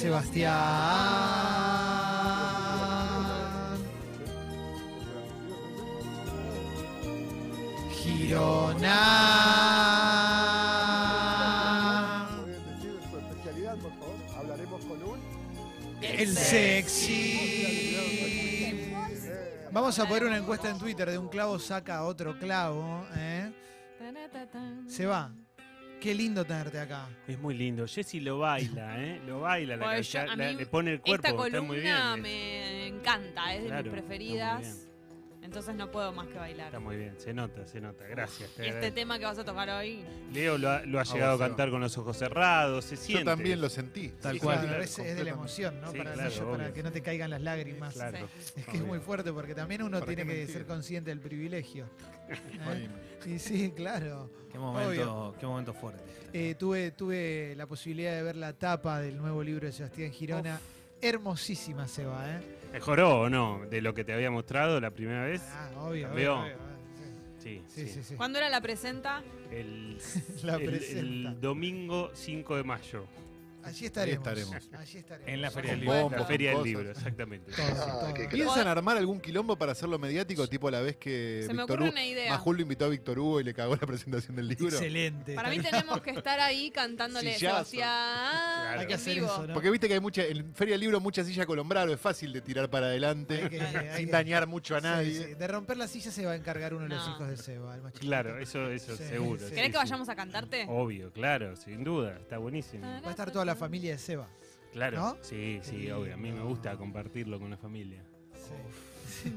Sebastián Girona. ¿Pueden decir su especialidad, por favor? Hablaremos con un. El sexy. Vamos a poner una encuesta en Twitter de un clavo saca otro clavo. ¿eh? Se va. Qué lindo tenerte acá. Es muy lindo. Jessy lo baila, ¿eh? Lo baila, la Pues yo- la- mí le pone el cuerpo, Esta está muy bien. me encanta, es de mis está muy preferidas. Entonces no puedo más que bailar. Está muy bien, se nota, se nota. Gracias. te Y este tema que vas a tocar hoy. Leo lo ha, lo ha llegado a cantar con los ojos cerrados, se siente. Yo también lo sentí. Tal Sí, cual. claro, es, es de la emoción, ¿no? Sí, para, claro, no- para que no te caigan las lágrimas. Claro. Es que es muy fuerte porque también uno ¿Para tiene que ser consciente del privilegio. ¿Eh? Y sí, claro. Qué momento, qué momento fuerte. Eh, tuve, tuve la posibilidad de ver la tapa del nuevo libro de Sebastián Girona. Hermosísima se va, ¿eh? ¿Mejoró o no de lo que te había mostrado la primera vez? Ah, obvio. Obvio, obvio, Sí, Sí, sí, sí. sí. ¿Cuándo era la presenta? El, La el- presenta. el domingo 5 de mayo. Allí estaremos. estaremos. Allí estaremos. En la Feria del Libro. bombos, La Feria del. Libro, exactamente. Todo, todo. ¿Piensan armar algún quilombo para hacerlo mediático, tipo la vez que Se me ocurre Hugo, una idea. Majul lo invitó a Víctor Hugo y le cagó la presentación del libro? Excelente. Para mí tenemos que estar ahí cantándole Sillazo. Hay que en hacer vivo. eso, ¿no? Porque viste que hay mucha, en Feria del Libro mucha silla colombrado, es fácil de tirar para adelante, Hay que- hay sin dañar mucho a nadie. sí. De romper la silla se va a encargar uno de los No. hijos de Seba, el más. Claro, eso, eso Sí, seguro. sí. sí, ¿Querés que sí. vayamos a cantarte? Obvio, claro, sin duda, está buenísimo. Va a estar toda la familia de Seba. Claro, ¿No? sí, sí, obvio. A mí me gusta compartirlo con la familia. Sí.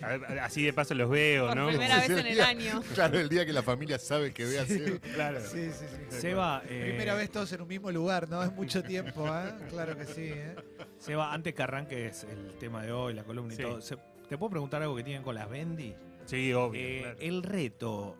A ver, así de paso los veo, Por ¿no? primera vez en el día- año. Claro, el día que la familia sabe que ve a Seba. Claro. Sí, sí, sí. Seba, eh, Primera vez todos en un mismo lugar, ¿no? Es mucho tiempo, ¿eh? Claro que sí, ¿eh? Seba, antes que arranques el tema de hoy, la columna Sí. y todo, ¿te puedo preguntar algo que tienen con las Bendy? Sí, obvio. Eh, claro. El reto,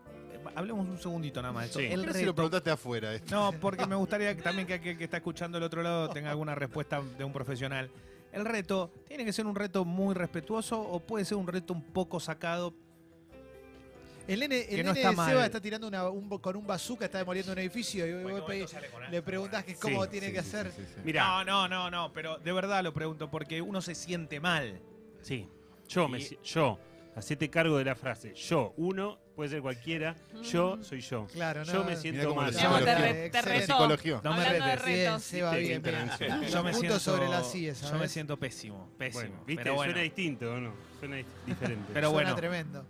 hablemos un segundito nada más de eso. Sí. El Pero si lo reto, preguntaste afuera. esto. no, porque me gustaría que también que aquel que está escuchando del otro lado tenga alguna respuesta de un profesional. El reto, ¿tiene que ser un reto muy respetuoso o puede ser un reto un poco sacado? El nene, el no nene está mal. Seba está tirando una- un con un bazooka, está demoliendo un edificio y vos pedís- le preguntás que cómo Sí, tiene Sí, que sí, hacer. sí, sí, sí. Mirá, No, no, no, no, pero de verdad lo pregunto porque uno se siente mal. sí. Yo, me, Y- si- yo, hacete cargo de la frase. Yo, uno, puede ser cualquiera. Yo soy yo. Claro, ¿no? Yo me siento mal. amor, te, Psicología. re- te Excelente. retó. Psicología. No me retes. Bien. Seba, Sí, bien. Los Yo me siento sobre las sillas, Yo me siento pésimo, pésimo. Bueno, viste, pero bueno, suena distinto, ¿o no? Suena diferente. Pero Suena bueno. tremendo.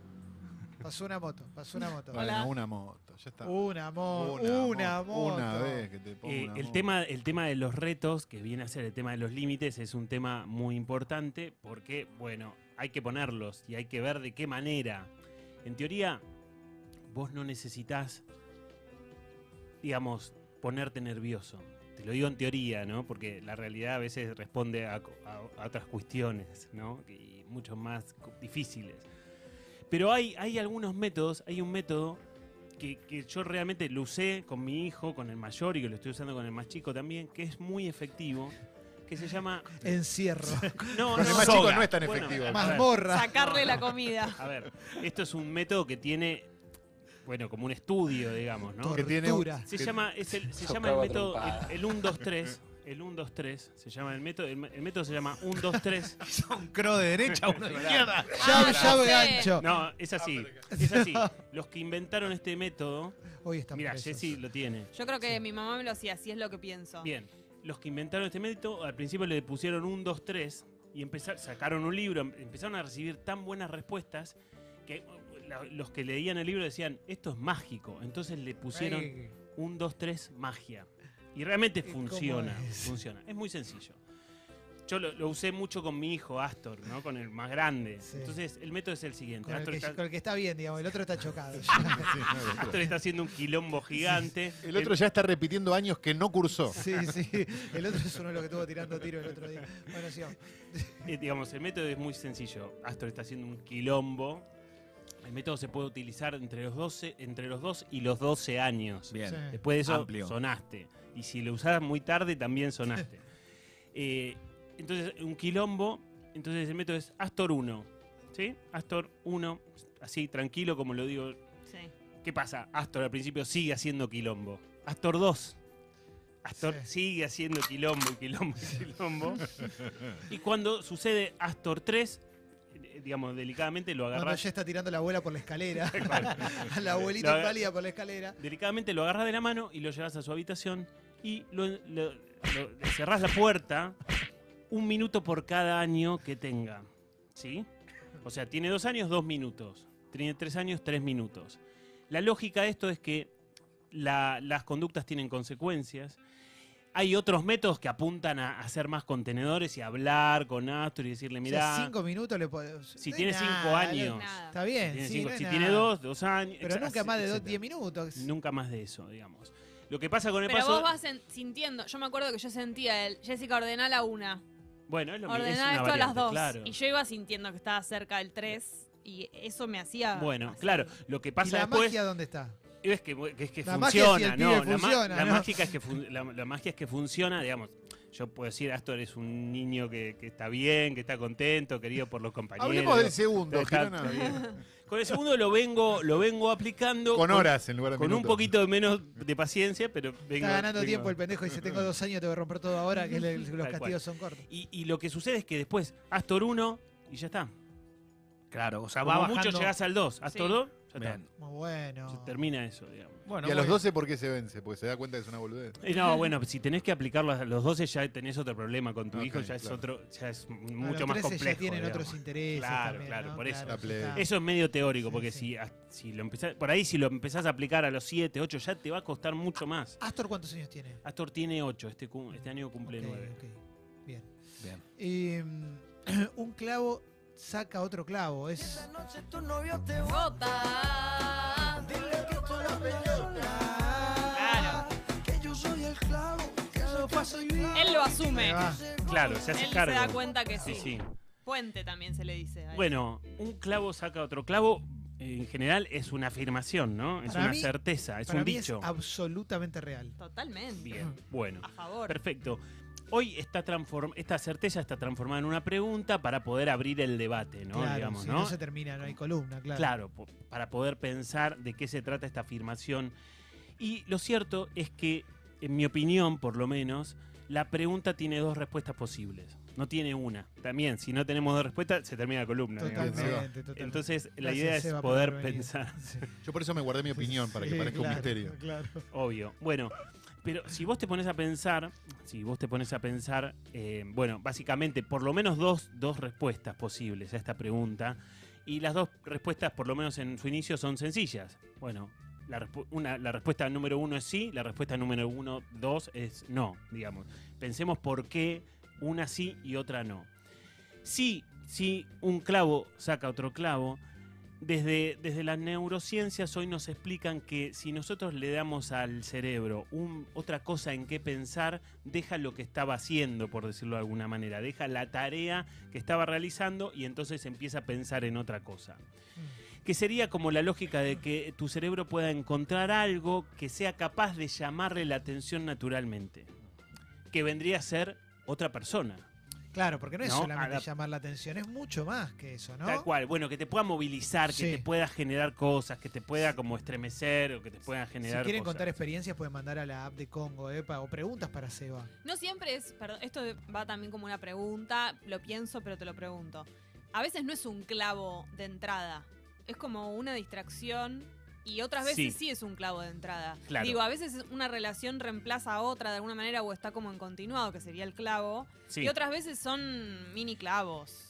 Pasó una moto, pasó una moto. Bueno, Hola. una moto, ya está. Una moto, Una una, mo- moto. Una vez que te pongo Eh, una el, moto. tema, el tema de los retos, que viene a ser el tema de los límites, es un tema muy importante porque, bueno, hay que ponerlos y hay que ver de qué manera. En teoría, vos no necesitas, digamos, ponerte nervioso. Te lo digo en teoría, ¿no? Porque la realidad a veces responde a, a- otras cuestiones, ¿no? Y mucho más difíciles. Pero hay, hay algunos métodos, hay un método que, que yo realmente lo usé con mi hijo, con el mayor y que lo estoy usando con el más chico también, que es muy efectivo, que se llama... Encierro. No, no, más soga. chico no es tan Bueno, efectivo. Mazmorra. Sacarle la comida. A ver, esto es un método que tiene, bueno, como un estudio, digamos, ¿no? Que tiene-. Se que- llama, es el, se llama el método, el, el 1, 2, 3. El 1, 2, 3 se llama el método. El, el método se llama 1, 2, 3. un cro de derecha, uno de izquierda. Llave, Ah, llave sé. gancho. No, es así. Es así. Los que inventaron este método. Hoy están Mira. Jessy lo tiene. Yo creo que mi mamá me lo hacía, así es lo que pienso. Bien, los que inventaron este método al principio le pusieron un 2, 3 y empezar, sacaron un libro, em- empezaron a recibir tan buenas respuestas que la- los que leían el libro decían, esto es mágico. Entonces le pusieron Ay, un 2, 3 magia. Y realmente ¿Y cómo funciona, es? funciona. Es muy sencillo. Yo lo, lo usé mucho con mi hijo Astor, ¿no? Con el más grande. Sí. Entonces, el método es el siguiente. con, el Astor que, está, con el que está bien, digamos. El otro está chocado. Sí, no, Astor está haciendo un quilombo gigante. El otro ya está repitiendo años que no cursó. Sí, sí. El otro es uno de los que estuvo tirando tiro el otro día. Bueno, sigamos. Eh, digamos, el método es muy sencillo. Astor está haciendo un quilombo. El método se puede utilizar entre los 12, entre los 2 y los 12 años. Bien. Sí. Después de eso Amplio. sonaste. Y si lo usabas muy tarde, también sonaste. Eh, entonces, un quilombo. Entonces el método es Astor 1. ¿Sí? Astor 1. Así, tranquilo, como lo digo. Sí. ¿Qué pasa? Astor al principio sigue haciendo quilombo. Astor 2. Astor Sí. sigue haciendo quilombo y quilombo y quilombo. y cuando sucede Astor 3, eh, digamos, delicadamente lo Cuando agarras. ya está tirando la abuela por la escalera. a la abuelita inválida por la escalera. Delicadamente lo agarras de la mano y lo llevas a su habitación y lo, lo- lo- cerrás la puerta un minuto por cada año que tenga. ¿Sí? O sea, tiene dos años, dos minutos. Tiene tres años, tres minutos. La lógica de esto es que la- las conductas tienen consecuencias. Hay otros métodos que apuntan a hacer más contenedores y hablar con Astor y decirle, O mira, sea, cinco minutos le podés. si no tiene cinco años, no-. Está bien. tiene sí, cinco- no es si tiene dos, dos años. Pero nunca más de dos, diez minutos. Nunca más de eso, digamos. Lo que pasa con el Pero paso. vos vas en- sintiendo. Yo me acuerdo que yo sentía el Jessica ordená la una. Bueno, es lo mismo. una esto a las dos. Claro. Y yo iba sintiendo que estaba cerca del 3 y eso me hacía. Bueno, claro. Lo que ¿Y pasa la después magia dónde está? es que, es que La magia es si funciona, no. la, funciona, la ¿no? mágica es que fun- la, la magia es que funciona, digamos. Yo puedo decir, Astor es un niño que, que está bien, que está contento, querido por los compañeros. Hablemos del segundo, Está- Girona. está bien. Con el segundo lo vengo, lo vengo aplicando Con horas en lugar de con un poquito de menos de paciencia, pero vengo, Está ganando vengo- tiempo el pendejo y dice: Tengo dos años, te voy a romper todo ahora. Que le- los castigos son cortos. Y, y lo que sucede es que después Astor 1 y ya está. Claro, o sea, Como va bajando. mucho llegás al 2. Astor Sí. 2, ya está. Muy bueno. Se termina eso, digamos. Bueno, Y a los muy 12, ¿por qué se vence? Porque se da cuenta que es una boludez. Eh, No, bueno, si tenés que aplicarlo a los 12 ya tenés otro problema con tu Ok, hijo, ya es claro. otro, ya es A los mucho más 13 complejo. ya tienen digamos. otros intereses. Claro, también, claro, ¿no? por eso. Eso es medio teórico, Sí, porque sí. si, ah, si lo empezás, por ahí si lo empezás a aplicar a los 7, 8, ya te va a costar mucho más. ¿Astor cuántos años tiene? Astor tiene 8, este, este año cumple Ok, 9. ok. Bien. Bien. Y, mm, un clavo saca otro clavo. Es. Gota. Claro. Él lo asume. Claro, se hace Él cargo. se da cuenta que Sí, sí. sí. Puente también se le dice. a él. Bueno, un clavo saca otro clavo. En general es una afirmación, ¿no? Es Para una mí- certeza, es Para un mí dicho. es absolutamente real. Totalmente. Bien, bueno. A favor. Perfecto. Hoy está transform esta certeza está transformada en una pregunta para poder abrir el debate, ¿no? claro, Digamos, si ¿no? no se termina, no hay columna, claro. Claro, po- para poder pensar de qué se trata esta afirmación. Y lo cierto es que, en mi opinión, por lo menos, la pregunta tiene dos respuestas posibles. No tiene una. También, si no tenemos dos respuestas, se termina la columna. digamos. Totalmente, totalmente. Entonces, la Gracias, idea es Seba, poder pensar. Sí. Yo por eso me guardé mi opinión, para que Sí, parezca un misterio. Claro. Obvio. Bueno, pero si vos te pones a pensar, si vos te pones a pensar, eh, bueno, básicamente por lo menos dos, dos respuestas posibles a esta pregunta. Y las dos respuestas, por lo menos en su inicio, son sencillas. Bueno, la, una, la respuesta número uno es sí, la respuesta número uno, dos es no, digamos. Pensemos por qué una sí y otra no. Sí, sí, un clavo saca otro clavo. Desde, desde las neurociencias hoy nos explican que si nosotros le damos al cerebro un- otra cosa en qué pensar, deja lo que estaba haciendo, por decirlo de alguna manera, deja la tarea que estaba realizando y entonces empieza a pensar en otra cosa. Que sería como la lógica de que tu cerebro pueda encontrar algo que sea capaz de llamarle la atención naturalmente, que vendría a ser otra persona. Claro, porque no es No, solamente llamar la atención, es mucho más que eso, ¿no? Tal cual, bueno, que te pueda movilizar, que te pueda generar cosas, que te pueda como estremecer o que te pueda Si generar quieren cosas. contar experiencias, pueden mandar a la app de Congo, ¿eh? O preguntas para Seba. No siempre es, perdón, esto va también como una pregunta, lo pienso, pero te lo pregunto. A veces no es un clavo de entrada, es como una distracción y otras veces Sí. sí, es un clavo de entrada. Claro. Digo, a veces una relación reemplaza a otra de alguna manera o está como en continuado, que sería el clavo, Sí. y otras veces son mini clavos,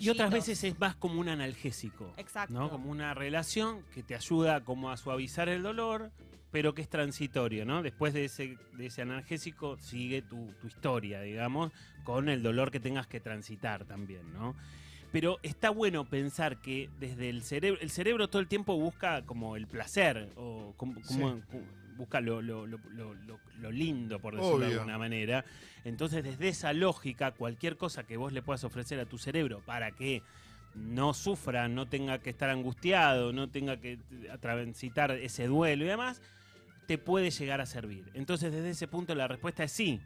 y otras veces es más como un analgésico. Exacto. ¿no? Como una relación que te ayuda como a suavizar el dolor, pero que es transitorio, ¿no? Después de ese, de ese analgésico sigue tu, tu historia, digamos, con el dolor que tengas que transitar también, ¿no? Pero está bueno pensar que desde el cerebro, el cerebro todo el tiempo busca como el placer, o como, busca lo, lo- lo- lo- lo- lo lindo, por decirlo de alguna manera. Entonces, desde esa lógica, cualquier cosa que vos le puedas ofrecer a tu cerebro para que no sufra, no tenga que estar angustiado, no tenga que transitar ese duelo y demás, te puede llegar a servir. Entonces, desde ese punto la respuesta es sí.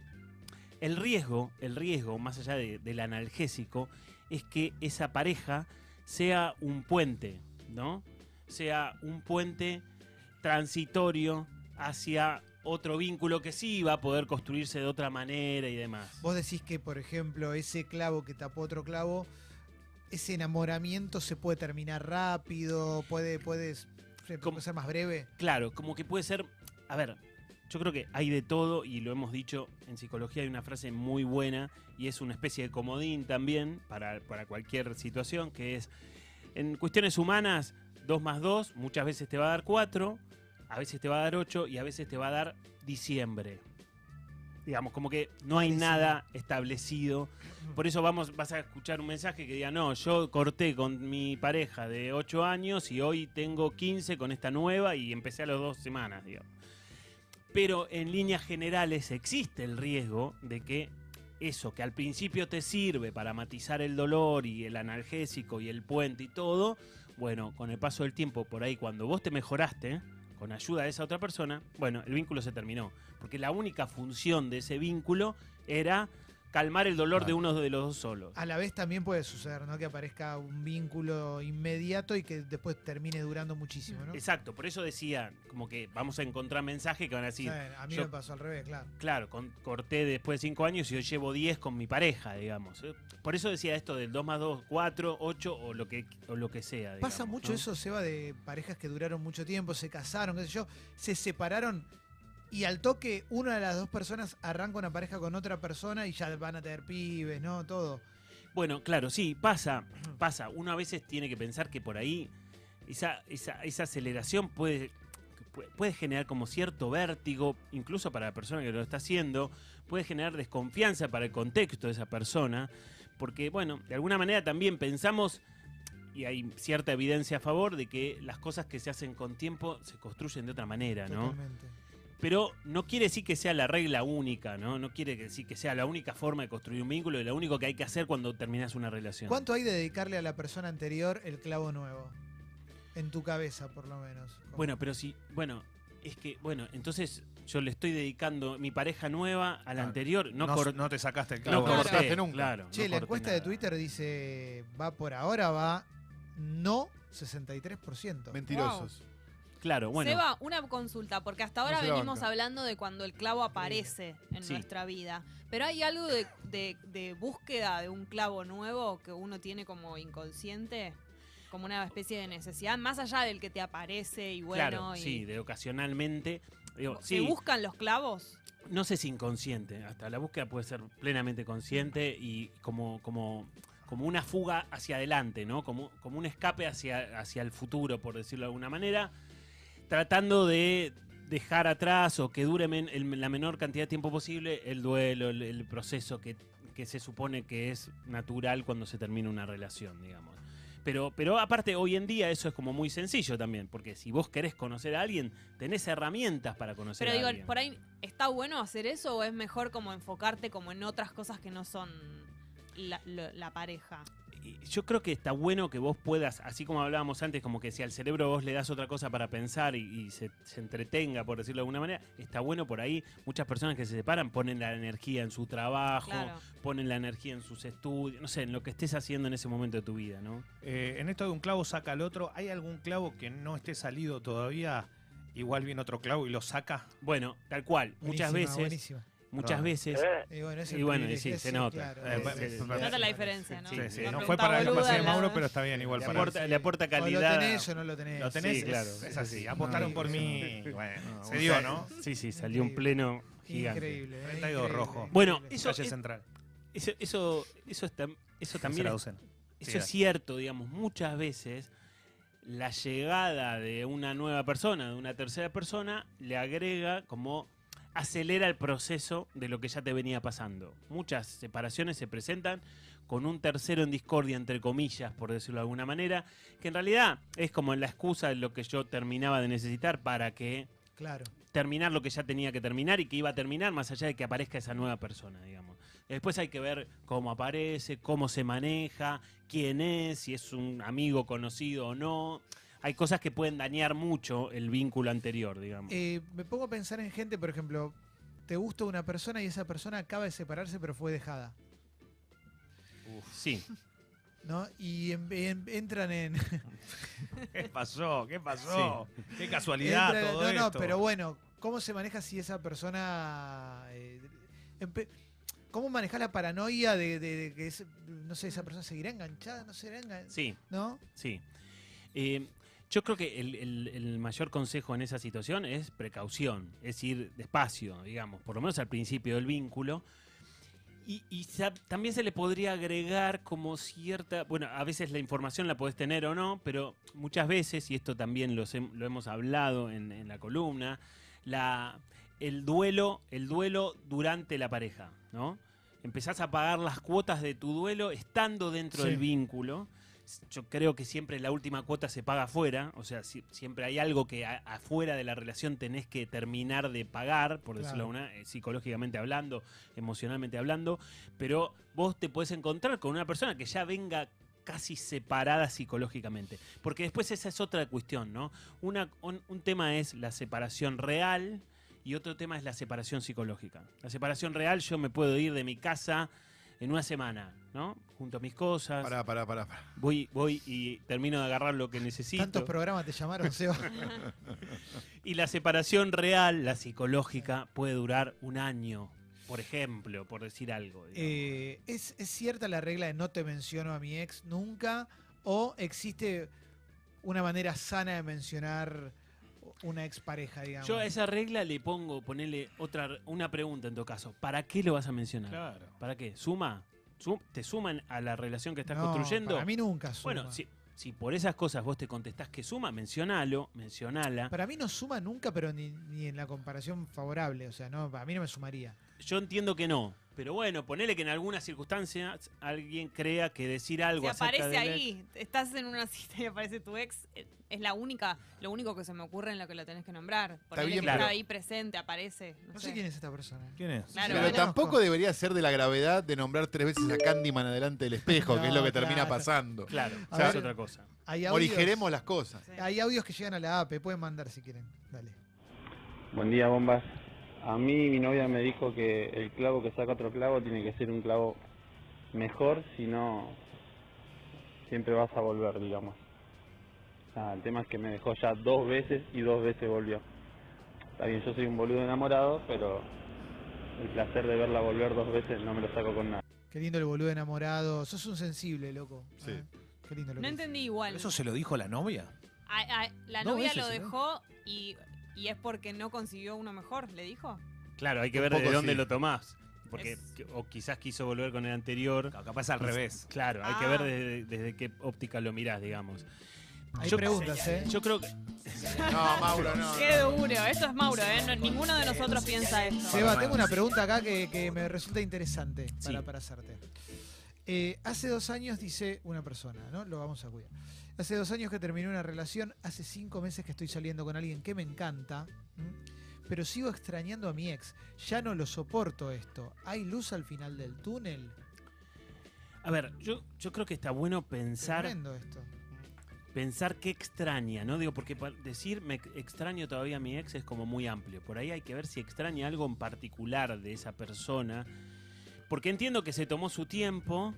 El riesgo, el riesgo, más allá de- del analgésico, es que esa pareja sea un puente, ¿no? Sea un puente transitorio hacia otro vínculo que sí va a poder construirse de otra manera y demás. Vos decís que, por ejemplo, ese clavo que tapó otro clavo, ese enamoramiento se puede terminar rápido, puede, puede ser más breve. Claro, como que puede ser. A ver, yo creo que hay de todo y lo hemos dicho en psicología. Hay una frase muy buena y es una especie de comodín también para, para cualquier situación que es: en cuestiones humanas, 2 más 2 muchas veces te va a dar 4, a veces te va a dar 8 y a veces te va a dar diciembre. Digamos, como que no hay nada establecido. Por eso vamos, vas a escuchar un mensaje que diga, no, yo corté con mi pareja de 8 años y hoy tengo 15 con esta nueva y empecé a las dos semanas, digamos. Pero en líneas generales existe el riesgo de que eso que al principio te sirve para matizar el dolor y el analgésico y el puente y todo, bueno, con el paso del tiempo, por ahí cuando vos te mejoraste, con ayuda de esa otra persona, bueno, el vínculo se terminó. Porque la única función de ese vínculo era calmar el dolor de uno de los dos solos. A la vez también puede suceder, ¿no? Que aparezca un vínculo inmediato y que después termine durando muchísimo, ¿no? Exacto, por eso decía, como que vamos a encontrar mensajes que van a decir, a mí yo- me pasó al revés, claro. claro, con- corté después de 5 años y hoy llevo 10 con mi pareja, digamos. ¿eh? Por eso decía esto del 2 más 2, 4, 8 o lo que, o lo que sea. Pasa digamos, mucho ¿no? eso, Seba, de parejas que duraron mucho tiempo, se casaron, qué sé yo, se separaron y al toque una de las dos personas arranca una pareja con otra persona y ya van a tener pibes, ¿no? Todo. Bueno, claro, sí, pasa, pasa. Uno a veces tiene que pensar que por ahí esa, esa, esa aceleración puede, pu- puede generar como cierto vértigo, incluso para la persona que lo está haciendo, puede generar desconfianza para el contexto de esa persona, porque, bueno, de alguna manera también pensamos, y hay cierta evidencia a favor, de que las cosas que se hacen con tiempo se construyen de otra manera, ¿no? Totalmente. Pero no quiere decir que sea la regla única, ¿no? No quiere decir que sea la única forma de construir un vínculo y lo único que hay que hacer cuando terminas una relación. ¿Cuánto hay de dedicarle a la persona anterior el clavo nuevo? En tu cabeza, por lo menos. Bueno, pero si, bueno, es que, bueno, entonces yo le estoy dedicando mi pareja nueva a la Claro. anterior, no, No, no te sacaste el no clavo. Claro, corté, cortaste nunca. claro. Che, no la encuesta de. Twitter dice, va por ahora, va no 63%. Mentirosos. Claro, bueno. Seba, una consulta, porque hasta ahora No venimos banca. hablando de cuando el clavo aparece en Sí. nuestra vida. Pero hay algo de, de- de búsqueda de un clavo nuevo que uno tiene como inconsciente, como una especie de necesidad, más allá del que te aparece y bueno. claro, y, sí, de ocasionalmente. Digo, ¿Se sí, buscan los clavos? no sé si inconsciente, hasta la búsqueda puede ser plenamente consciente y como, como, como una fuga hacia adelante, ¿no? Como, como un escape hacia, hacia el futuro, por decirlo de alguna manera, tratando de dejar atrás o que dure men- el- la menor cantidad de tiempo posible el duelo, el, el proceso que, que se supone que es natural cuando se termina una relación, digamos. Pero, pero aparte, hoy en día eso es como muy sencillo también, porque si vos querés conocer a alguien, tenés herramientas para conocer Pero a digo, alguien. por ahí, ¿está bueno hacer eso o es mejor como enfocarte como en otras cosas que no son la, la pareja? Y Yo creo que está bueno que vos puedas, así como hablábamos antes, como que si al cerebro vos le das otra cosa para pensar y, y se, se entretenga, por decirlo de alguna manera, está bueno por ahí. Muchas personas que se separan ponen la energía en su trabajo, Claro. ponen la energía en sus estudios, no sé, en lo que estés haciendo en ese momento de tu vida, ¿no? Eh, en esto de un clavo saca al otro, ¿hay algún clavo que no esté salido todavía? Igual viene otro clavo y lo saca. Bueno, tal cual, muchas veces, buenísima. Muchas Ah. veces, Y bueno, es Y bueno, y sí, se nota. claro, Eh, es- bueno, es- se es- Nota la diferencia, ¿no? Sí, Sí, no fue para boluda, pase de la- Mauro, pero está bien igual le para aporta, le aporta O lo calidad. tenés o no lo tenés. Lo tenés, Sí, claro. es, así. Sí. Apostaron por No, mí. Bueno, No, se dio, ¿no? Sí, sí, salió un pleno gigante. Increíble. eh, 32 increíble, rojo. Bueno, eso Calle Central. Eso, eso, eso, eso también. Eso es cierto, digamos, muchas veces la llegada de una nueva persona, de una tercera persona, le agrega como acelera el proceso de lo que ya te venía pasando. Muchas separaciones se presentan con un tercero en discordia, entre comillas, por decirlo de alguna manera, que en realidad es como la excusa de lo que yo terminaba de necesitar para que Claro. terminar lo que ya tenía que terminar y que iba a terminar más allá de que aparezca esa nueva persona, digamos. Después hay que ver cómo aparece, cómo se maneja, quién es, si es un amigo conocido o no. Hay cosas que pueden dañar mucho el vínculo anterior, digamos. Eh, me pongo a pensar en gente, por ejemplo, te gusta una persona y esa persona acaba de separarse pero fue dejada. Sí, ¿No? Y en- en- entran en. ¿Qué pasó? ¿Qué pasó? Qué casualidad entran- todo no, no, esto. pero bueno, ¿Cómo se maneja si esa persona... eh, ¿Cómo manejas la paranoia de, de- de que, ese- no sé, esa persona seguirá enganchada? ¿No seguirá enganchada? Sí, ¿No? sí. Eh, yo creo que el, el- el mayor consejo en esa situación es precaución, es ir despacio, digamos, por lo menos al principio del vínculo. Y, también se le podría agregar como cierta, bueno, a veces la información la podés tener o no, pero muchas veces, y esto también lo hemos hablado en, en la columna, la, el duelo, el duelo durante la pareja, ¿no? Empezás a pagar las cuotas de tu duelo estando dentro Sí. del vínculo. Yo creo que siempre la última cuota se paga afuera, o sea, si- siempre hay algo que a- afuera de la relación tenés que terminar de pagar, por decirlo Claro. una, eh, psicológicamente hablando, emocionalmente hablando, pero vos te puedes encontrar con una persona que ya venga casi separada psicológicamente. Porque después esa es otra cuestión, ¿no? Una, un, un tema es la separación real y otro tema es la separación psicológica. La separación real, yo me puedo ir de mi casa en una semana, ¿no? Junto a mis cosas, Pará, pará, pará. pará. voy, voy y termino de agarrar lo que necesito. Tantos programas te llamaron, Seba. Y la separación real, la psicológica, puede durar un año, por ejemplo, por decir algo. Eh, ¿es, ¿Es cierta la regla de no te menciono a mi ex nunca? ¿O existe una manera sana de mencionar una expareja, digamos? Yo a esa regla le pongo, ponerle otra, una pregunta en todo caso. ¿Para qué lo vas a mencionar? Claro. ¿Para qué? ¿Suma? ¿Su- ¿Te suman a la relación que estás No, construyendo? Para mí nunca suma. bueno, si, si por esas cosas vos te contestás que suma, mencionalo, mencionala. Para mí no suma nunca, pero ni, ni en la comparación favorable. O sea, no, para mí no me sumaría. Yo entiendo que no. Pero bueno, ponele que en algunas circunstancias alguien crea que decir algo Si acerca aparece de ahí, estás en una cita y aparece tu ex, eh, es la única, lo único que se me ocurre en lo que lo tenés que nombrar. Ponele bien, que claro. está ahí presente, aparece. No, No sé. sé quién es esta persona. ¿Quién es? Claro, Pero tampoco debería ser de la gravedad de nombrar tres veces a Candyman adelante del espejo, que es lo que termina pasando. Claro, esa es otra cosa. Hay audios, Morigeremos las cosas. Sí. hay audios que llegan a la AP. Pueden mandar si quieren. Dale. Buen día, bombas. A mí mi novia me dijo que el clavo que saca otro clavo tiene que ser un clavo mejor, si no siempre vas a volver, digamos. Nada, el tema es que me dejó ya dos veces y dos veces volvió. Está bien, yo soy un boludo enamorado, pero el placer de verla volver dos veces no me lo saco con nada. Qué lindo el boludo enamorado. Sos un sensible, loco. Sí. ¿eh? Qué lindo lo No que entendí igual. ¿Eso se lo dijo la novia? A- a- la Dos novia veces, lo dejó y, y es porque no consiguió uno mejor, ¿le dijo? Claro, hay que Un ver de poco dónde sí. lo tomás. Porque, Es- que- o quizás quiso volver con el anterior. Capaz al revés. Claro, hay que Ah. ver desde, desde qué óptica lo mirás, digamos. Hay Yo- preguntas, ¿eh? Yo creo que. No, Mauro, no. Qué duro, esto es Mauro, ¿eh? No- ninguno de nosotros piensa esto. Seba, tengo una pregunta acá que, que me resulta interesante para, Sí. para hacerte. Eh, hace dos años, dice una persona, ¿no? Lo vamos a cuidar. Hace dos años que terminé una relación, hace cinco meses que estoy saliendo con alguien que me encanta, ¿m? pero sigo extrañando a mi ex. Ya no lo soporto esto. ¿Hay luz al final del túnel? A ver, yo, yo creo que está bueno pensar. Tremendo esto. pensar qué extraña, ¿no? Digo, porque decir me ex- extraño todavía a mi ex es como muy amplio. Por ahí hay que ver si extraña algo en particular de esa persona. Porque entiendo que se tomó su tiempo,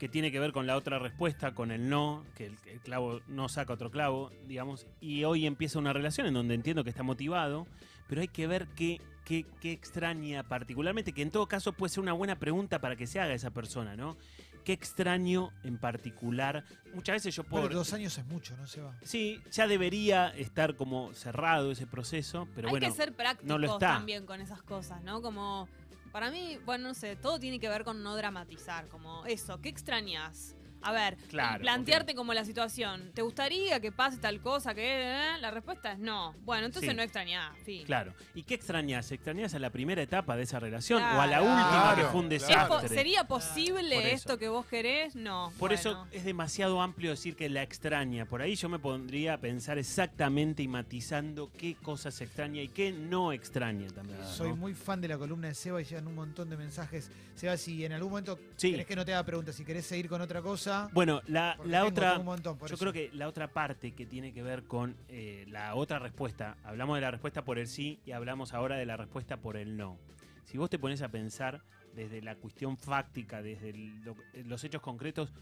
que tiene que ver con la otra respuesta, con el no, que el, el clavo no saca otro clavo, digamos. Y hoy empieza una relación en donde entiendo que está motivado, pero hay que ver qué, qué, qué extraña particularmente, que en todo caso puede ser una buena pregunta para que se haga esa persona, ¿no? ¿Qué extraño en particular? Muchas veces yo puedo... Pero dos años es mucho, ¿no, Seba? Sí, ya debería estar como cerrado ese proceso, pero Hay bueno, que ser prácticos no lo está. también con esas cosas, ¿no? Como, para mí, bueno, no sé, todo tiene que ver con no dramatizar, como eso, ¿qué extrañas? A ver, Claro, plantearte como la situación. ¿Te gustaría que pase tal cosa? que eh? La respuesta es no. Bueno, entonces Sí. no extrañás, fin. claro. ¿Y qué extrañas? ¿Extrañas a la primera etapa de esa relación o a la última que Claro, fue un claro. ¿Es po- desastre? ¿Sería posible esto que vos querés? No. Por eso es demasiado amplio decir que la extraña. Por ahí yo me pondría a pensar exactamente y matizando qué cosas extraña y qué no extraña también. ¿no? Soy muy fan de la columna de Seba y llegan un montón de mensajes. Seba, si en algún momento Sí. querés que no te haga preguntas, si querés seguir con otra cosa, Bueno, la, otra... montón, Yo eso. creo que la otra parte que tiene que ver con eh, la otra respuesta, hablamos de la respuesta por el sí y hablamos ahora de la respuesta por el no. Si vos te pones a pensar desde la cuestión fáctica, desde el- lo- los hechos concretos,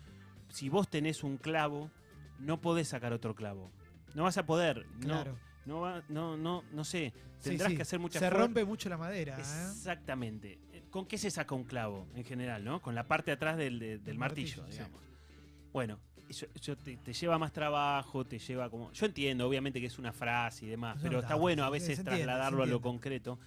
si vos tenés un clavo, no podés sacar otro clavo. No vas a poder. No, Claro. No va, no, no, no sé. Tendrás sí, que hacer mucha Se rompe mucho la madera. ¿eh? Exactamente. Eh, ¿Con qué se saca un clavo en general, no? Con la parte de atrás del, de- del El martillo, sí. Bueno, eso, eso te, te lleva más trabajo, te lleva como. Yo entiendo, obviamente, que es una frase y demás, pero está bueno a veces entiende, trasladarlo a lo concreto.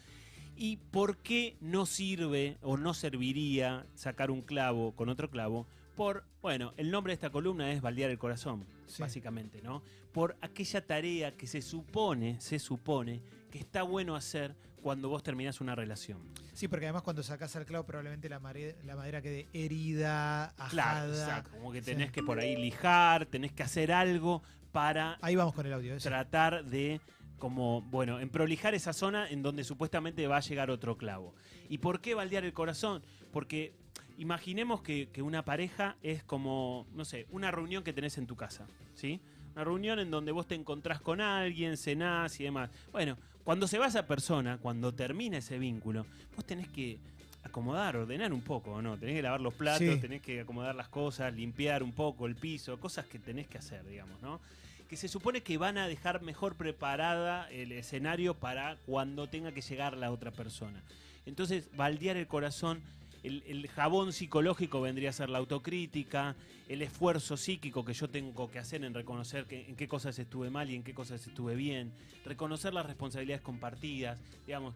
¿Y por qué no sirve o no serviría sacar un clavo con otro clavo? Por, bueno, el nombre de esta columna es baldear el corazón, Sí. básicamente, ¿no? Por aquella tarea que se supone, se supone, que está bueno hacer cuando vos terminás una relación. Sí, porque además cuando sacás al clavo probablemente la, mare- la madera quede herida, ajada. Claro, exacto, como que Sí. tenés que por ahí lijar, tenés que hacer algo para Ahí vamos con el audio. eso. tratar de como, bueno, en prolijar esa zona en donde supuestamente va a llegar otro clavo. ¿Y por qué baldear el corazón? Porque imaginemos que, que una pareja es como, no sé, una reunión que tenés en tu casa, ¿sí? Una reunión en donde vos te encontrás con alguien, cenás y demás. Bueno, cuando se va esa persona, cuando termina ese vínculo, vos tenés que acomodar, ordenar un poco, ¿no? Tenés que lavar los platos, Sí. tenés que acomodar las cosas, limpiar un poco el piso, cosas que tenés que hacer, digamos, ¿no? que se supone que van a dejar mejor preparada el escenario para cuando tenga que llegar la otra persona. Entonces, baldear el corazón, el, jabón psicológico vendría a ser la autocrítica, el esfuerzo psíquico que yo tengo que hacer en reconocer que- en qué cosas estuve mal y en qué cosas estuve bien, reconocer las responsabilidades compartidas, digamos,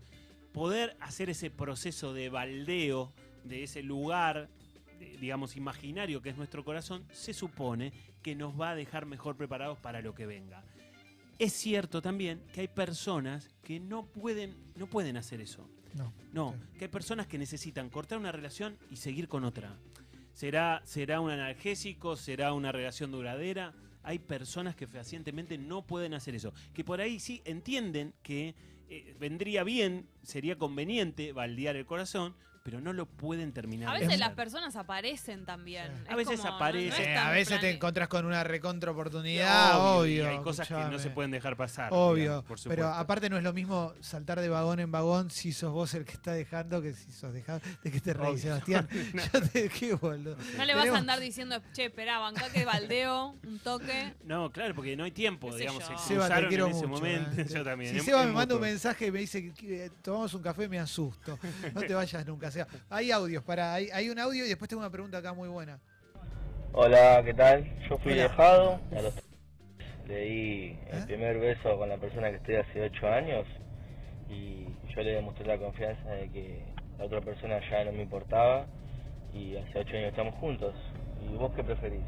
poder hacer ese proceso de baldeo de ese lugar, digamos, imaginario que es nuestro corazón, se supone que nos va a dejar mejor preparados para lo que venga. Es cierto también que hay personas que no pueden, no pueden hacer eso. No. No, Sí. que hay personas que necesitan cortar una relación y seguir con otra. Será, será un analgésico, será una relación duradera. Hay personas que fehacientemente no pueden hacer eso. Que por ahí sí entienden que eh, vendría bien, sería conveniente baldear el corazón, pero no lo pueden terminar. A veces las personas aparecen también. Sí. A veces como, no- aparecen. no Eh, a veces te encontrás con una recontra oportunidad, obvio. y hay cosas que no se pueden dejar pasar. Obvio, digamos, por pero aparte no es lo mismo saltar de vagón en vagón si sos vos el que está dejando que si sos dejado. ¿De qué te reís. Sebastián? Yo te qué boludo. No le vas Tenemos- a andar diciendo, che, esperá, bancá que baldeo, un toque. No, claro, porque no hay tiempo, digamos, yo. se Seba, te quiero en ese mucho, momento. eh. Yo también. Si Seba me manda un mensaje y me dice que eh, tomamos un café, me asusto. No te vayas nunca. Hay audios, para, hay, hay un audio y después tengo una pregunta acá muy buena. Hola, ¿qué tal? Yo fui Hola. dejado, a los le di ¿Eh? el primer beso con la persona que estoy hace 8 años y yo le demostré la confianza de que la otra persona ya no me importaba y hace 8 años estamos juntos. ¿Y vos qué preferís?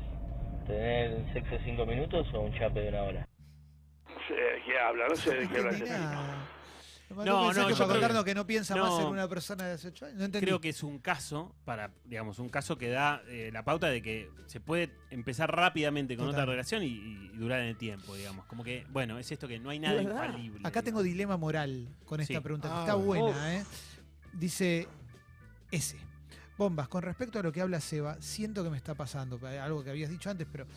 ¿Tener sexo 5 minutos o un chape de una hora? ¿De qué habla? No sé de qué habla No, no, yo para contarnos que, no piensa más no. en una persona de hace ocho años. No entendí. Creo que es un caso para, digamos, un caso que da eh, la pauta de que se puede empezar rápidamente con Total. otra relación y, y durar en el tiempo, digamos. Como que, bueno, es esto que no hay nada infalible. Acá tengo dilema moral con esta Sí. pregunta, que Ah, está buena, ¿eh? Dice ese. Bombas, con respecto a lo que habla Seba, siento que me está pasando, eh, algo que habías dicho antes, pero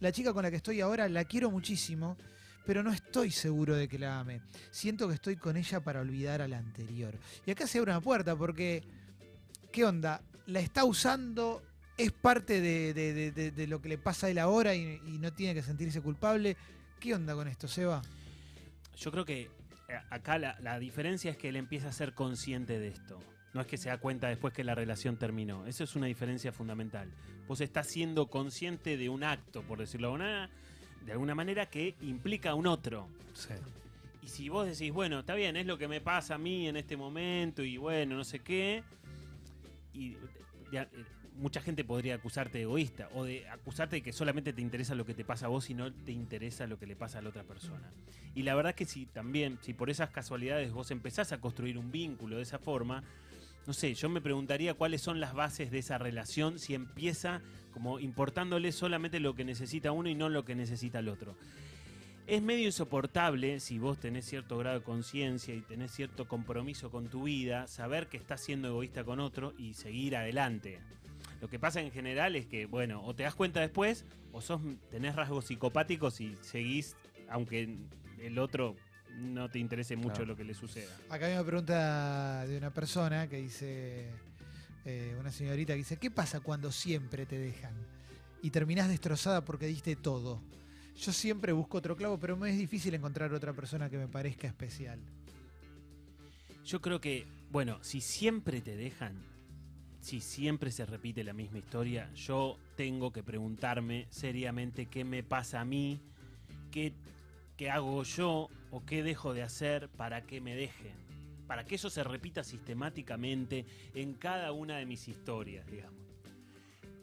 la chica con la que estoy ahora la quiero muchísimo, pero no estoy seguro de que la ame. Siento que estoy con ella para olvidar a la anterior. Y acá se abre una puerta porque, ¿qué onda? ¿La está usando? ¿Es parte de, de- de- lo que le pasa a él ahora y, no tiene que sentirse culpable? ¿Qué onda con esto, Seba? Yo creo que eh, acá la, la diferencia es que él empieza a ser consciente de esto. No es que se da cuenta después que la relación terminó. Eso es una diferencia fundamental. Vos estás siendo consciente de un acto, por decirlo de alguna, de alguna manera, que implica a un otro. Y si vos decís, bueno, está bien, es lo que me pasa a mí en este momento y bueno, no sé qué, y ya, eh, mucha gente podría acusarte de egoísta o de acusarte de que solamente te interesa lo que te pasa a vos y no te interesa lo que le pasa a la otra persona. Y la verdad que si también, si por esas casualidades vos empezás a construir un vínculo de esa forma, no sé, yo me preguntaría cuáles son las bases de esa relación si empieza como importándole solamente lo que necesita uno y no lo que necesita el otro. Es medio insoportable si vos tenés cierto grado de conciencia y tenés cierto compromiso con tu vida, saber que estás siendo egoísta con otro y seguir adelante. Lo que pasa en general es que, bueno, o te das cuenta después, o sos, tenés rasgos psicopáticos y seguís, aunque el otro no te interese mucho Claro. lo que le suceda. Acá hay una pregunta de una persona que dice, eh, una señorita que dice, ¿qué pasa cuando siempre te dejan? Y terminás destrozada porque diste todo. Yo siempre busco otro clavo, pero me es difícil encontrar otra persona que me parezca especial. Yo creo que, bueno, si siempre te dejan, si siempre se repite la misma historia, yo tengo que preguntarme seriamente qué me pasa a mí, qué, qué hago yo o qué dejo de hacer para que me dejen. Para que eso se repita sistemáticamente en cada una de mis historias, digamos.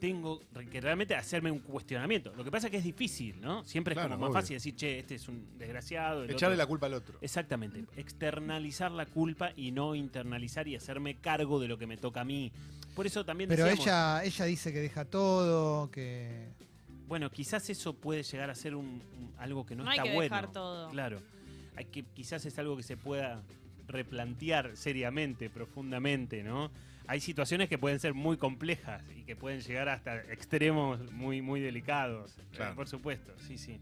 Tengo que realmente hacerme un cuestionamiento. Lo que pasa es que es difícil, ¿no? Siempre es Claro, como más obvio. fácil decir, che, este es un desgraciado. el Echarle otro- la culpa al otro. Exactamente, externalizar la culpa y no internalizar y hacerme cargo de lo que me toca a mí. Por eso también Pero decíamos, ella, ella dice que deja todo, que. bueno, quizás eso puede llegar a ser un, un- algo que no, No hay está que bueno. dejar todo. Claro, que quizás es algo que se pueda replantear seriamente, profundamente, ¿no? Hay situaciones que pueden ser muy complejas y que pueden llegar hasta extremos muy muy delicados. eh, Claro. por supuesto, sí, sí.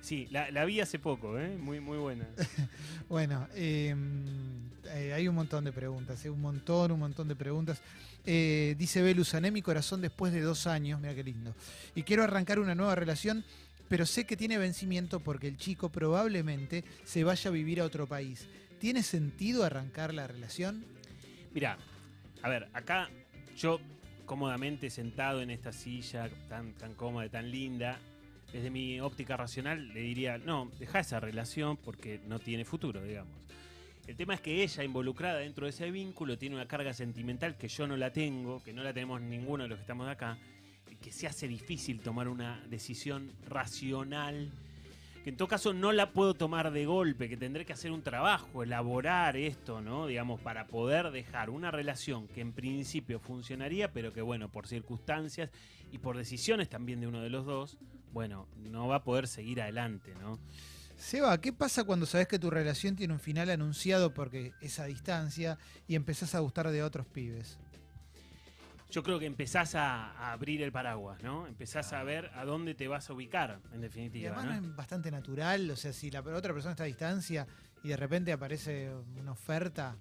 Sí, la, la vi hace poco, ¿eh? Muy, muy buena. Bueno, eh, eh, hay un montón de preguntas, eh, un montón, un montón de preguntas. Eh, dice Belu, sané mi corazón después de dos años, mira qué lindo. Y quiero arrancar una nueva relación, pero sé que tiene vencimiento porque el chico probablemente se vaya a vivir a otro país. ¿Tiene sentido arrancar la relación? Mira, a ver, acá yo cómodamente sentado en esta silla tan, tan cómoda tan linda, desde mi óptica racional le diría, no, deja esa relación porque no tiene futuro, digamos. El tema es que ella, involucrada dentro de ese vínculo, tiene una carga sentimental que yo no la tengo, que no la tenemos ninguno de los que estamos acá, que se hace difícil tomar una decisión racional, que en todo caso no la puedo tomar de golpe, que tendré que hacer un trabajo, elaborar esto, ¿no? Digamos, para poder dejar una relación que en principio funcionaría, pero que bueno, por circunstancias y por decisiones también de uno de los dos, bueno, no va a poder seguir adelante, ¿no? Seba, ¿qué pasa cuando sabes que tu relación tiene un final anunciado porque es a distancia y empezás a gustar de otros pibes? Yo creo que empezás a, a abrir el paraguas, ¿no? Empezás a ver a dónde te vas a ubicar, en Y definitiva, además ¿no? no es bastante natural, o sea, si la otra persona está a distancia y de repente aparece una oferta,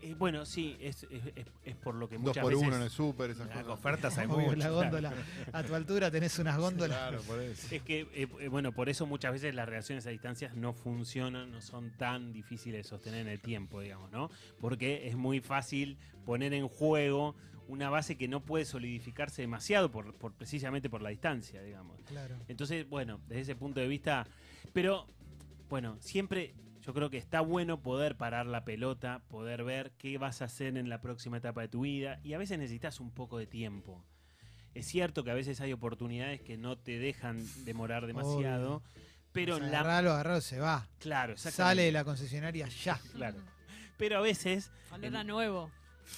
Eh, bueno, sí, es, es- es- es por lo que Dos muchas por veces... uno en el súper, esas Las cosas. ofertas hay la góndola, a tu altura tenés unas góndolas. Claro, por eso. Es que, eh, eh, bueno, por eso muchas veces las relaciones a distancias no funcionan, no son tan difíciles de sostener en el tiempo, digamos, ¿no? Porque es muy fácil poner en juego una base que no puede solidificarse demasiado por, por- precisamente por la distancia, digamos. Claro. Entonces, bueno, desde ese punto de vista, pero bueno, siempre yo creo que está bueno poder parar la pelota, poder ver qué vas a hacer en la próxima etapa de tu vida y a veces necesitas un poco de tiempo. Es cierto que a veces hay oportunidades que no te dejan demorar demasiado, pero O sea, la agarralo, agarralo, se va. claro, Sale de la concesionaria ya. claro. Pero a veces, Olor a En- nuevo.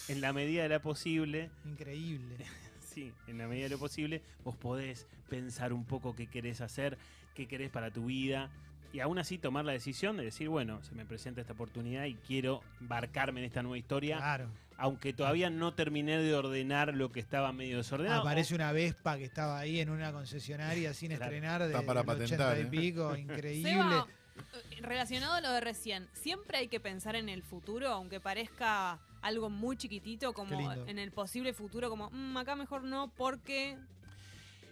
en la medida de lo posible, Increíble. Sí, en la medida de lo posible, vos podés pensar un poco qué querés hacer, qué querés para tu vida. Y aún así tomar la decisión de decir, bueno, se me presenta esta oportunidad y quiero embarcarme en esta nueva historia, Claro. aunque todavía no terminé de ordenar lo que estaba medio desordenado. Aparece una Vespa que estaba ahí en una concesionaria sin Claro. estrenar de Está para patentar, 80 y ¿eh? pico, increíble. Seba, eh, relacionado a lo de recién, siempre hay que pensar en el futuro, aunque parezca algo muy chiquitito, como en el posible futuro, como "Mm, acá mejor no, porque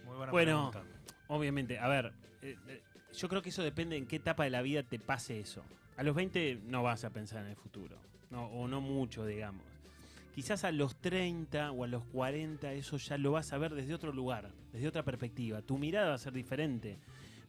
Muy buena Bueno, pregunta. Obviamente, a ver, eh, eh, yo creo que eso depende en qué etapa de la vida te pase eso. A los 20 no vas a pensar en el futuro, no, o no mucho, digamos. Quizás a los 30 o a los 40 eso ya lo vas a ver desde otro lugar, desde otra perspectiva. Tu mirada va a ser diferente,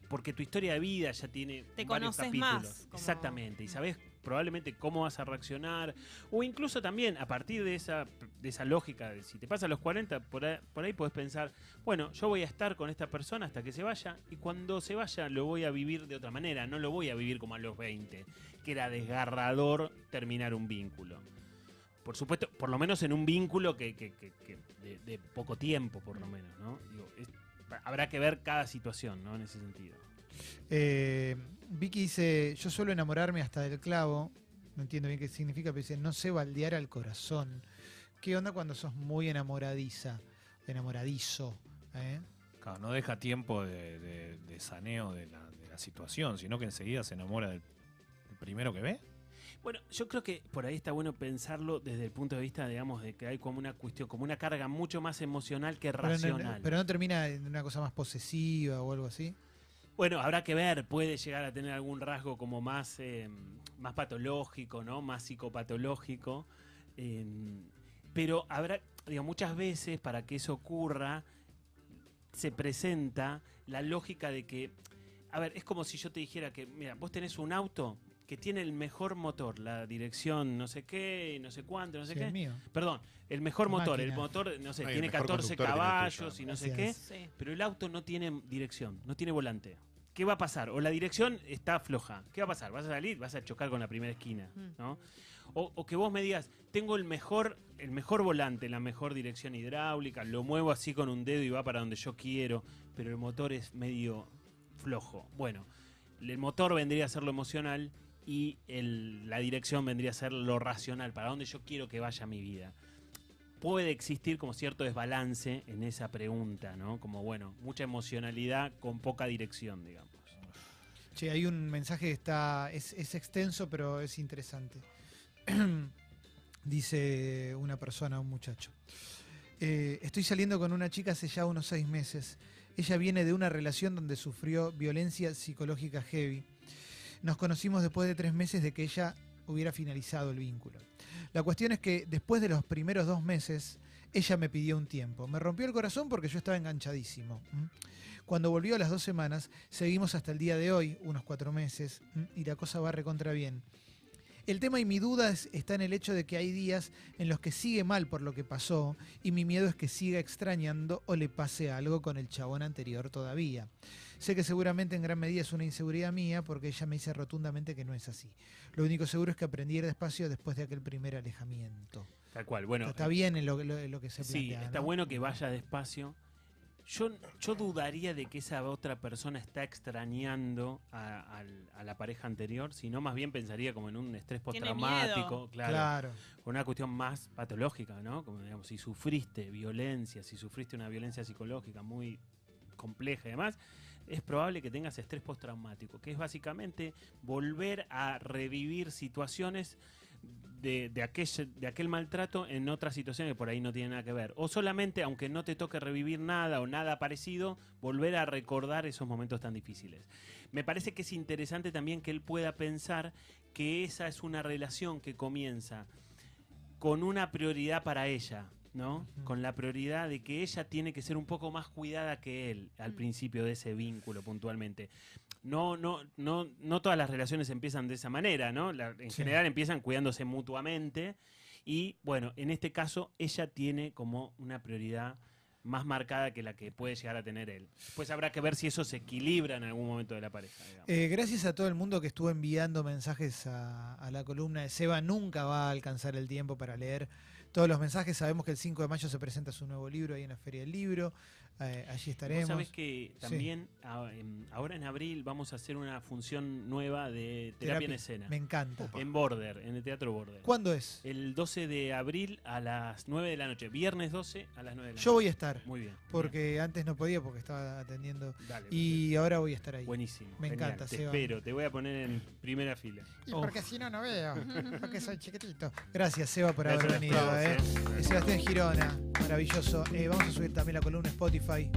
porque tu historia de vida ya tiene Te varios conoces capítulos. más, como- Exactamente, y sabes probablemente cómo vas a reaccionar, o incluso también a partir de esa, de esa lógica, de si te pasa a los 40, por ahí, por pensar, bueno, yo voy a estar con esta persona hasta que se vaya y cuando se vaya lo voy a vivir de otra manera, no lo voy a vivir como a los 20, que era desgarrador terminar un vínculo. Por supuesto, por lo menos en un vínculo que, que- que- de, poco tiempo, por lo menos, ¿no? Es- habrá que ver cada situación, ¿no? En ese sentido. Eh, Vicky dice, yo suelo enamorarme hasta del clavo. No entiendo bien qué significa, pero dice, no sé baldear al corazón. ¿Qué onda cuando sos muy enamoradiza? Enamoradizo. ¿eh? Claro, no deja tiempo de, de- de saneo de la, de la situación, sino que enseguida se enamora del, del primero que ve. Bueno, yo creo que por ahí está bueno pensarlo desde el punto de vista, digamos, de que hay como una cuestión, como una carga mucho más emocional que Pero no, racional. pero no termina en una cosa más posesiva o algo así. Bueno, habrá que ver, puede llegar a tener algún rasgo como más, eh, más patológico, ¿no? Más psicopatológico. eh, pero habrá, digo, muchas veces para que eso ocurra, se presenta la lógica de que, a ver, es como si yo te dijera que, mira, vos tenés un auto que tiene el mejor motor, la dirección no sé qué, no sé cuánto, no sé Sí, qué. el mío. Perdón, el mejor motor, el motor, no sé, Ay, tiene mejor 14 conductor que tenés caballos y no sé qué. Sí. Pero el auto no tiene dirección, no tiene volante. ¿Qué va a pasar? O la dirección está floja. ¿Qué va a pasar? ¿Vas a salir? Vas a chocar con la primera esquina, Mm. ¿no? O, o que vos me digas, tengo el mejor, el mejor volante, la mejor dirección hidráulica, lo muevo así con un dedo y va para donde yo quiero, pero el motor es medio flojo. Bueno, el motor vendría a ser lo emocional y la dirección vendría a ser lo racional, para donde yo quiero que vaya mi vida puede existir como cierto desbalance en esa pregunta, ¿no? Como, bueno, mucha emocionalidad con poca dirección, digamos. Che, hay un mensaje que está. Es, es extenso, pero es interesante. Dice una persona, un muchacho. Eh, estoy saliendo con una chica hace ya unos seis meses. Ella viene de una relación donde sufrió violencia psicológica heavy. Nos conocimos después de tres meses de que ella hubiera finalizado el vínculo. La cuestión es que después de los primeros dos meses, ella me pidió un tiempo. Me rompió el corazón porque yo estaba enganchadísimo. Cuando volvió a las dos semanas, seguimos hasta el día de hoy, unos cuatro meses, y la cosa va recontra bien. El tema y mi duda es- está en el hecho de que hay días en los que sigue mal por lo que pasó y mi miedo es que siga extrañando o le pase algo con el chabón anterior todavía. Sé que seguramente en gran medida es una inseguridad mía porque ella me dice rotundamente que no es así. Lo único seguro es que aprendí a ir despacio después de aquel primer alejamiento. Tal cual. Bueno, está bien en lo, lo- lo que se sí, plantea. está ¿no? bueno que vaya despacio. Yo, yo dudaría de que esa otra persona está extrañando a, la pareja anterior, sino más bien pensaría como en un estrés Tiene postraumático, miedo. claro, Claro. con una cuestión más patológica, ¿no? Como digamos, si sufriste violencia, si sufriste una violencia psicológica muy compleja y demás, es probable que tengas estrés postraumático, que es básicamente volver a revivir situaciones de, de, aquel, de aquel maltrato en otras situaciones que por ahí no tienen nada que ver. O solamente, aunque no te toque revivir nada o nada parecido, volver a recordar esos momentos tan difíciles. Me parece que es interesante también que él pueda pensar que esa es una relación que comienza con una prioridad para ella, ¿no? Con la prioridad de que ella tiene que ser un poco más cuidada que él al Mm. principio de ese vínculo puntualmente. No, no, no, no todas las relaciones empiezan de esa manera, ¿no? La- en Sí. general empiezan cuidándose mutuamente y bueno, en este caso ella tiene como una prioridad más marcada que la que puede llegar a tener él. Pues habrá que ver si eso se equilibra en algún momento de la pareja. Eh, gracias a todo el mundo que estuvo enviando mensajes a, a la columna de Seba. Nunca va a alcanzar el tiempo para leer todos los mensajes. Sabemos que el 5 de mayo se presenta su nuevo libro ahí en la Feria del Libro. Eh, allí estaremos. Vos sabés que también a- ahora en abril vamos a hacer una función nueva de terapia, en escena. Me encanta. En Border, en el Teatro Border. ¿Cuándo es? El 12 de abril a las 9 de la noche. Viernes 12 a las 9 de la noche. Yo voy a estar. Muy bien. Porque antes no podía porque estaba atendiendo. Dale, Y ahora voy a estar ahí. Buenísimo. Me genial. encanta, Te Seba. espero, te voy a poner en primera fila. Y Oh. porque si no, no veo. Porque soy chiquitito. Gracias, Seba, por Gracias haber venido. todos, eh. eh. Sebastián Girona, maravilloso. Eh, vamos a subir también la columna en Spotify.